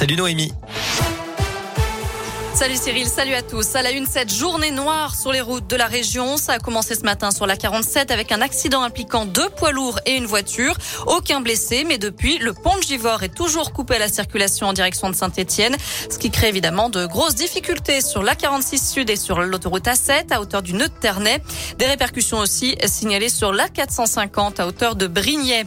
Salut Noémie. Salut Cyril, salut à tous. À la une, cette journée noire sur les routes de la région. Ça a commencé ce matin sur la 47 avec un accident impliquant deux poids lourds et une voiture. Aucun blessé, mais depuis, le pont de Givors est toujours coupé à la circulation en direction de Saint-Etienne, ce qui crée évidemment de grosses difficultés sur la 46 Sud et sur l'autoroute A7 à hauteur du nœud de Ternay. Des répercussions aussi signalées sur la 450 à hauteur de Brignais.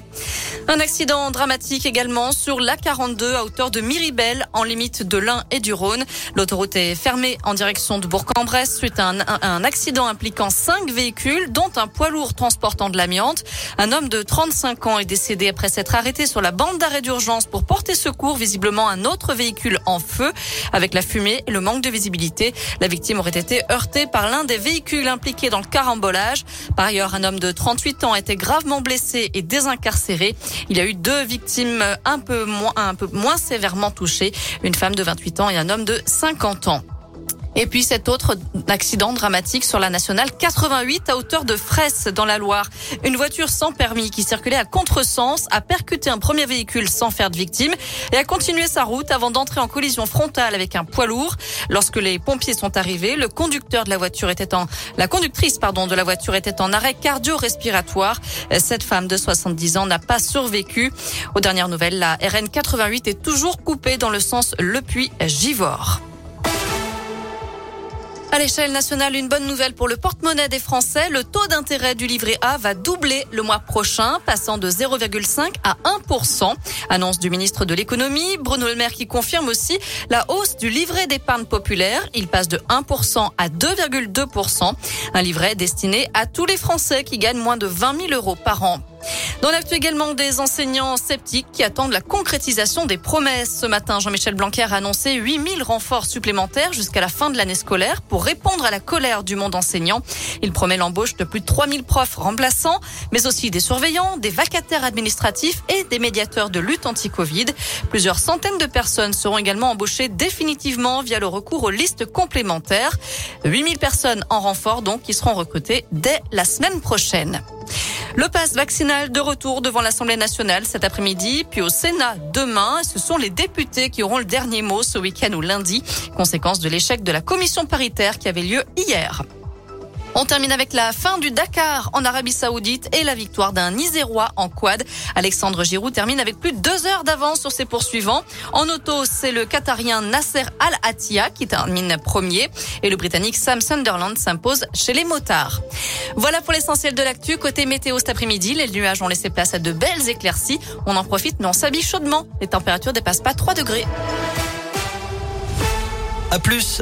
Un accident dramatique également sur la 42 à hauteur de Miribel en limite de l'Ain et du Rhône. L'autoroute est fermé en direction de Bourg-en-Bresse suite à un, accident impliquant cinq véhicules, dont un poids lourd transportant de l'amiante. Un homme de 35 ans est décédé après s'être arrêté sur la bande d'arrêt d'urgence pour porter secours, visiblement un autre véhicule en feu. Avec la fumée et le manque de visibilité, la victime aurait été heurtée par l'un des véhicules impliqués dans le carambolage. Par ailleurs, un homme de 38 ans a été gravement blessé et désincarcéré. Il y a eu deux victimes un peu moins sévèrement touchées, une femme de 28 ans et un homme de 50 ans. Et puis cet autre accident dramatique sur la nationale 88 à hauteur de Fraisse dans la Loire. Une voiture sans permis qui circulait à contresens a percuté un premier véhicule sans faire de victime et a continué sa route avant d'entrer en collision frontale avec un poids lourd. Lorsque les pompiers sont arrivés, le conducteur de la voiture était en, la conductrice, pardon, de la voiture était en arrêt cardio-respiratoire. Cette femme de 70 ans n'a pas survécu. Aux dernières nouvelles, la RN 88 est toujours coupée dans le sens Le Puy-Givors. À l'échelle nationale, une bonne nouvelle pour le porte-monnaie des Français. Le taux d'intérêt du livret A va doubler le mois prochain, passant de 0,5 à 1%. Annonce du ministre de l'économie, Bruno Le Maire, qui confirme aussi la hausse du livret d'épargne populaire. Il passe de 1% à 2,2%. Un livret destiné à tous les Français qui gagnent moins de 20 000 euros par an. Dans l'actu également des enseignants sceptiques qui attendent la concrétisation des promesses. Ce matin, Jean-Michel Blanquer a annoncé 8000 renforts supplémentaires jusqu'à la fin de l'année scolaire pour répondre à la colère du monde enseignant. Il promet l'embauche de plus de 3000 profs remplaçants, mais aussi des surveillants, des vacataires administratifs et des médiateurs de lutte anti-Covid. Plusieurs centaines de personnes seront également embauchées définitivement via le recours aux listes complémentaires. 8000 personnes en renfort donc qui seront recrutées dès la semaine prochaine. Le pass vaccinal de retour devant l'Assemblée nationale cet après-midi, puis au Sénat demain. Ce sont les députés qui auront le dernier mot ce week-end ou lundi, conséquence de l'échec de la commission paritaire qui avait lieu hier. On termine avec la fin du Dakar en Arabie Saoudite et la victoire d'un Isérois en quad. Alexandre Giroud termine avec plus de deux heures d'avance sur ses poursuivants. En auto, c'est le Qatarien Nasser Al-Attiyah qui termine premier et le Britannique Sam Sunderland s'impose chez les motards. Voilà pour l'essentiel de l'actu. Côté météo cet après-midi, les nuages ont laissé place à de belles éclaircies. On en profite mais on s'habille chaudement. Les températures dépassent pas 3 degrés. À plus.